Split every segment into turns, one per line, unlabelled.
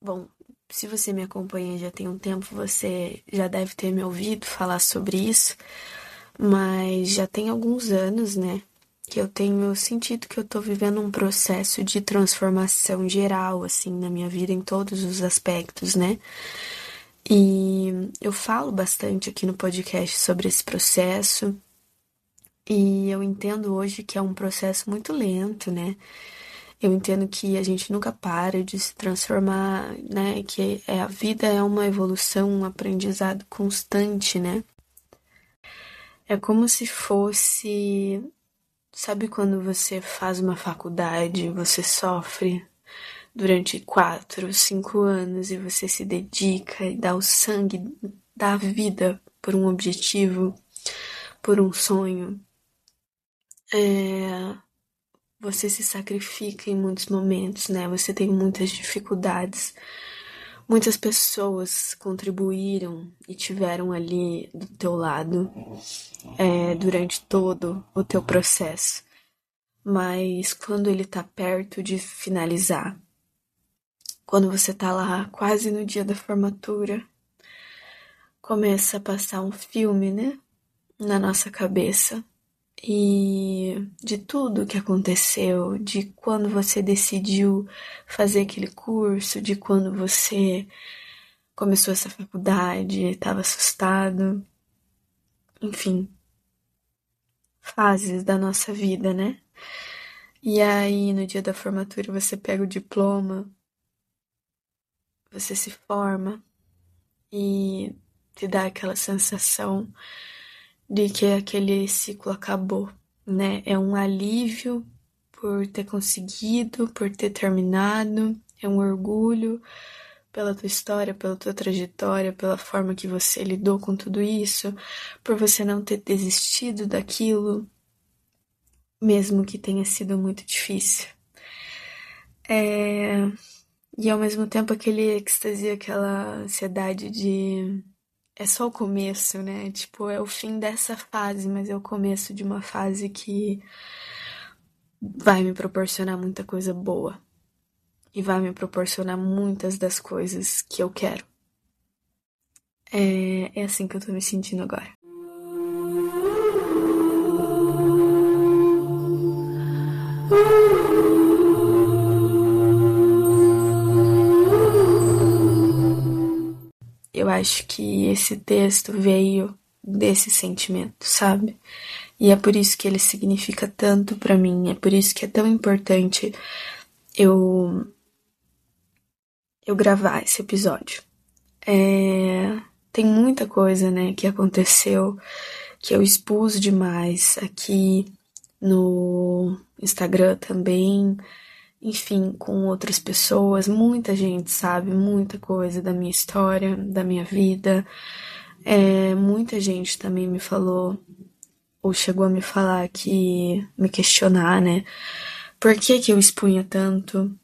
Bom, se você me acompanha já tem um tempo, você já deve ter me ouvido falar sobre isso, mas já tem alguns anos, né, que eu tenho sentido que eu tô vivendo um processo de transformação geral, assim, na minha vida, em todos os aspectos, né? E eu falo bastante aqui no podcast sobre esse processo, e eu entendo hoje que é um processo muito lento, né? Eu entendo que a gente nunca para de se transformar, né? Que é, a vida é uma evolução, um aprendizado constante, né? É como se fosse. Sabe quando você faz uma faculdade, você sofre durante quatro, cinco anos e você se dedica e dá o sangue, dá a vida por um objetivo, por um sonho. É, você se sacrifica em muitos momentos, né? Você tem muitas dificuldades. Muitas pessoas contribuíram e tiveram ali do teu lado é, durante todo o teu processo. Mas quando ele tá perto de finalizar, quando você tá lá quase no dia da formatura, começa a passar um filme, né? Na nossa cabeça e de tudo que aconteceu, de quando você decidiu fazer aquele curso, de quando você começou essa faculdade, estava assustado, enfim, fases da nossa vida, né? E aí, no dia da formatura, você pega o diploma, você se forma e te dá aquela sensação de que aquele ciclo acabou, né? É um alívio por ter conseguido, por ter terminado, é um orgulho pela tua história, pela tua trajetória, pela forma que você lidou com tudo isso, por você não ter desistido daquilo, mesmo que tenha sido muito difícil. É... E ao mesmo tempo aquele êxtase, aquela ansiedade de é só o começo, né? Tipo, é o fim dessa fase, mas é o começo de uma fase que vai me proporcionar muita coisa boa e vai me proporcionar muitas das coisas que eu quero. É, é assim que eu tô me sentindo agora. Eu acho que esse texto veio desse sentimento, sabe? E é por isso que ele significa tanto para mim, é por isso que é tão importante eu eu gravar esse episódio. É, tem muita coisa, né, que aconteceu que eu expus demais aqui no Instagram também enfim, com outras pessoas. Muita gente sabe muita coisa da minha história, da minha vida. É, muita gente também me falou, ou chegou a me falar que, me questionar, né? Por que que eu expunha tanto?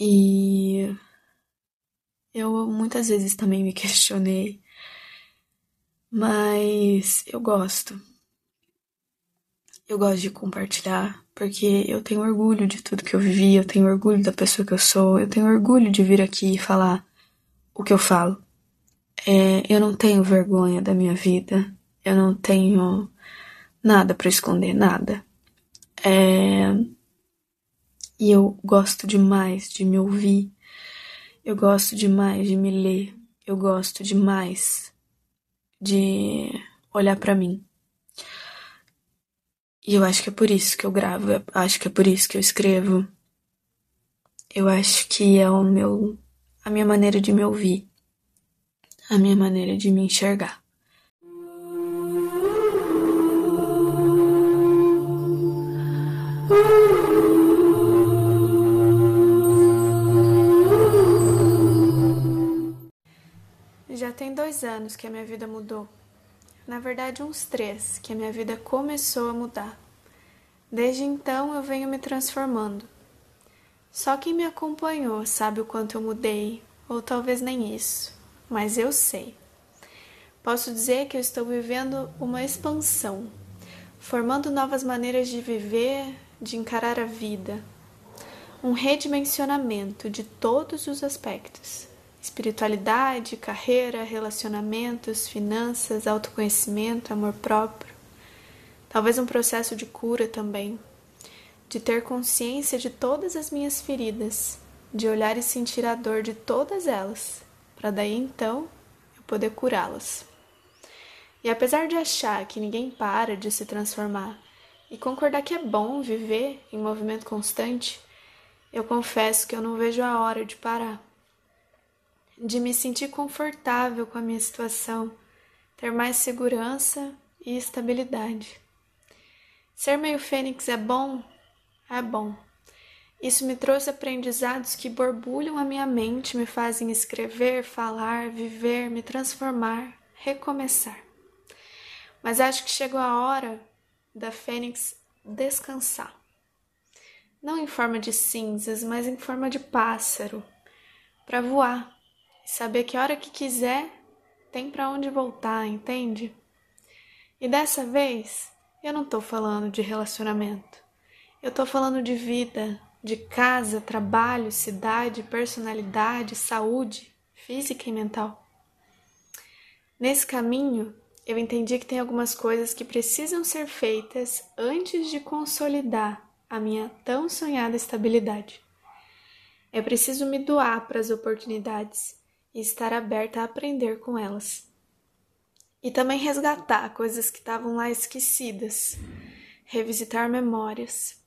E eu muitas vezes também me questionei, mas eu gosto. Eu gosto de compartilhar porque eu tenho orgulho de tudo que eu vivi, eu tenho orgulho da pessoa que eu sou, eu tenho orgulho de vir aqui e falar o que eu falo. É, eu não tenho vergonha da minha vida, eu não tenho nada para esconder, nada. É, e eu gosto demais de me ouvir, eu gosto demais de me ler, eu gosto demais de olhar para mim. E eu acho que é por isso que eu gravo, eu acho que é por isso que eu escrevo. Eu acho que é o meu a minha maneira de me ouvir, a minha maneira de me enxergar. Já tem dois anos que a minha vida mudou. Na verdade, uns três que a minha vida começou a mudar. Desde então eu venho me transformando. Só quem me acompanhou sabe o quanto eu mudei, ou talvez nem isso, mas eu sei. Posso dizer que eu estou vivendo uma expansão, formando novas maneiras de viver, de encarar a vida, um redimensionamento de todos os aspectos espiritualidade, carreira, relacionamentos, finanças, autoconhecimento, amor próprio. Talvez um processo de cura também, de ter consciência de todas as minhas feridas, de olhar e sentir a dor de todas elas, para daí então eu poder curá-las. E apesar de achar que ninguém para de se transformar e concordar que é bom viver em movimento constante, eu confesso que eu não vejo a hora de parar de me sentir confortável com a minha situação, ter mais segurança e estabilidade. Ser meio fênix é bom? É bom. Isso me trouxe aprendizados que borbulham a minha mente, me fazem escrever, falar, viver, me transformar, recomeçar. Mas acho que chegou a hora da fênix descansar. Não em forma de cinzas, mas em forma de pássaro, para voar e saber que a hora que quiser tem para onde voltar, entende? E dessa vez eu não tô falando de relacionamento. Eu tô falando de vida, de casa, trabalho, cidade, personalidade, saúde, física e mental. Nesse caminho, eu entendi que tem algumas coisas que precisam ser feitas antes de consolidar a minha tão sonhada estabilidade. É preciso me doar para as oportunidades e estar aberta a aprender com elas. E também resgatar coisas que estavam lá esquecidas, revisitar memórias.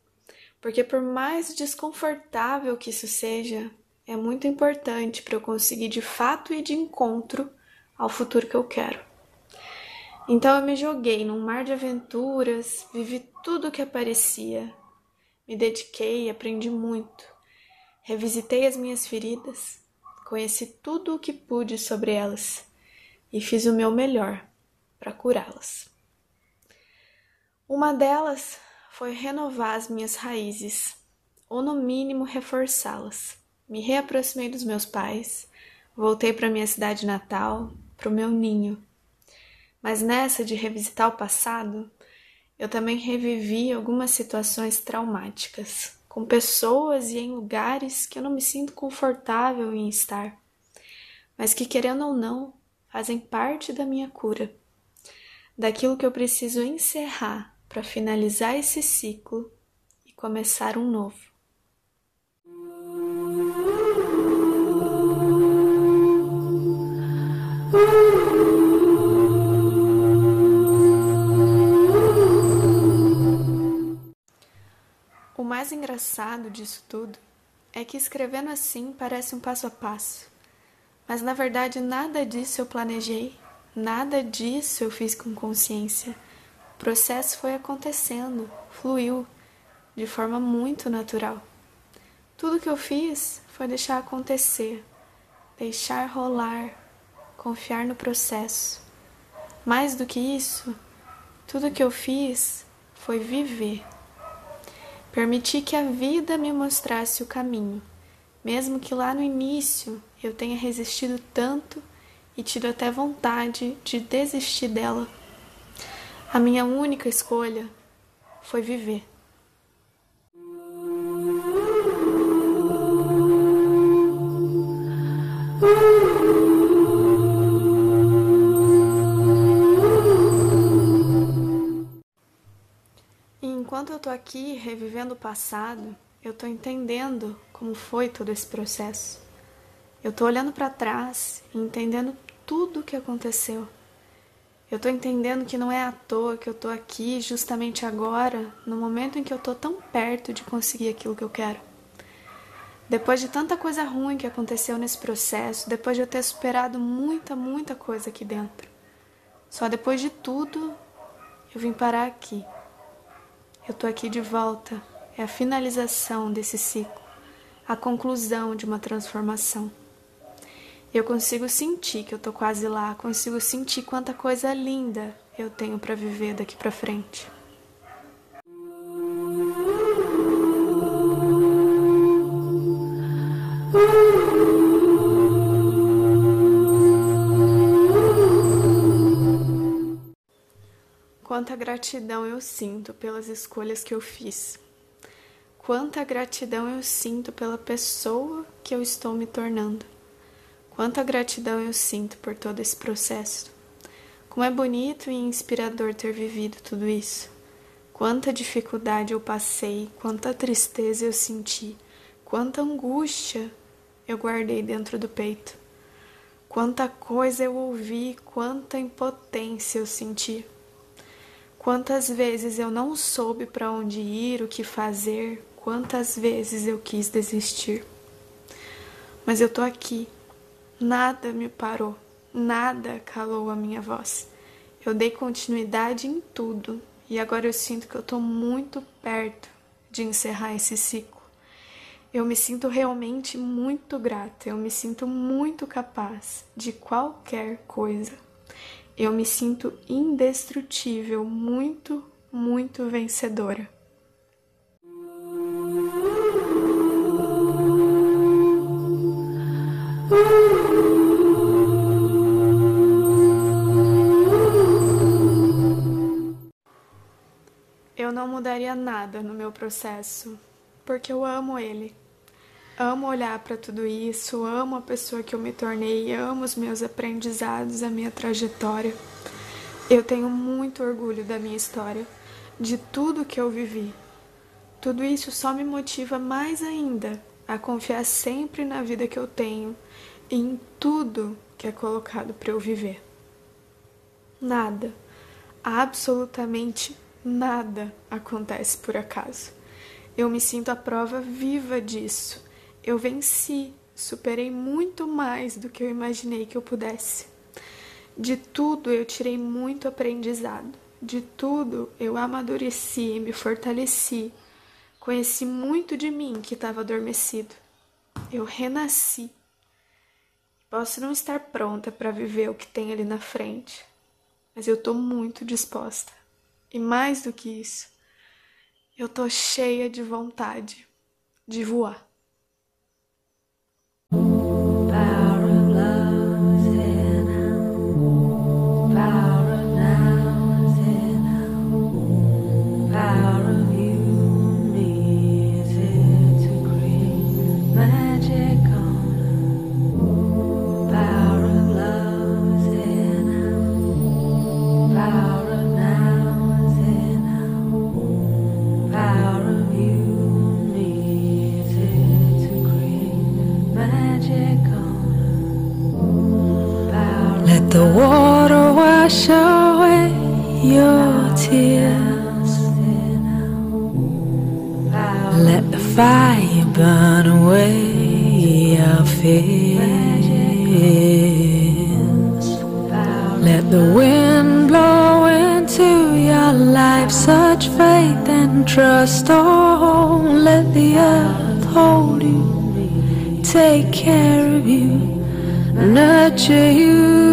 Porque, por mais desconfortável que isso seja, é muito importante para eu conseguir de fato ir de encontro ao futuro que eu quero. Então eu me joguei num mar de aventuras, vivi tudo o que aparecia, me dediquei aprendi muito. Revisitei as minhas feridas, Conheci tudo o que pude sobre elas e fiz o meu melhor para curá-las. Uma delas foi renovar as minhas raízes, ou no mínimo reforçá-las. Me reaproximei dos meus pais, voltei para minha cidade natal, para o meu ninho. Mas nessa de revisitar o passado, eu também revivi algumas situações traumáticas com pessoas e em lugares que eu não me sinto confortável em estar, mas que, querendo ou não, fazem parte da minha cura, daquilo que eu preciso encerrar para finalizar esse ciclo e começar um novo. Mais engraçado disso tudo é que escrevendo assim parece um passo a passo. Mas na verdade nada disso eu planejei, nada disso eu fiz com consciência. O processo foi acontecendo, fluiu, de forma muito natural. Tudo que eu fiz foi deixar acontecer, deixar rolar, confiar no processo. Mais do que isso, tudo que eu fiz foi viver. Permiti que a vida me mostrasse o caminho, mesmo que lá no início eu tenha resistido tanto e tido até vontade de desistir dela. A minha única escolha foi viver. Estou aqui revivendo o passado, eu estou entendendo como foi todo esse processo. Eu estou olhando para trás e entendendo tudo o que aconteceu. Eu estou entendendo que não é à toa que eu estou aqui justamente agora, no momento em que eu estou tão perto de conseguir aquilo que eu quero. Depois de tanta coisa ruim que aconteceu nesse processo, depois de eu ter superado muita, muita coisa aqui dentro, só depois de tudo eu vim parar aqui eu tô aqui de volta. É a finalização desse ciclo, a conclusão de uma transformação. Eu consigo sentir que eu tô quase lá, consigo sentir quanta coisa linda eu tenho para viver daqui para frente. Gratidão eu sinto pelas escolhas que eu fiz. Quanta gratidão eu sinto pela pessoa que eu estou me tornando. Quanta gratidão eu sinto por todo esse processo. Como é bonito e inspirador ter vivido tudo isso. Quanta dificuldade eu passei, quanta tristeza eu senti, quanta angústia eu guardei dentro do peito. Quanta coisa eu ouvi, quanta impotência eu senti. Quantas vezes eu não soube para onde ir, o que fazer, quantas vezes eu quis desistir. Mas eu tô aqui. Nada me parou, nada calou a minha voz. Eu dei continuidade em tudo e agora eu sinto que eu tô muito perto de encerrar esse ciclo. Eu me sinto realmente muito grata, eu me sinto muito capaz de qualquer coisa eu me sinto indestrutível, muito, muito vencedora. Eu não mudaria nada no meu processo, porque eu amo ele. Amo olhar para tudo isso, amo a pessoa que eu me tornei, amo os meus aprendizados, a minha trajetória. Eu tenho muito orgulho da minha história, de tudo que eu vivi. Tudo isso só me motiva mais ainda a confiar sempre na vida que eu tenho e em tudo que é colocado para eu viver. Nada, absolutamente nada acontece por acaso. Eu me sinto a prova viva disso eu venci, superei muito mais do que eu imaginei que eu pudesse. De tudo eu tirei muito aprendizado, de tudo eu amadureci e me fortaleci. Conheci muito de mim que estava adormecido. Eu renasci. Posso não estar pronta para viver o que tem ali na frente, mas eu estou muito disposta. E mais do que isso, eu estou cheia de vontade de voar. Let the fire burn away your fears. Let the wind blow into your life such faith and trust. Oh, let the earth hold you, take care of you, nurture you.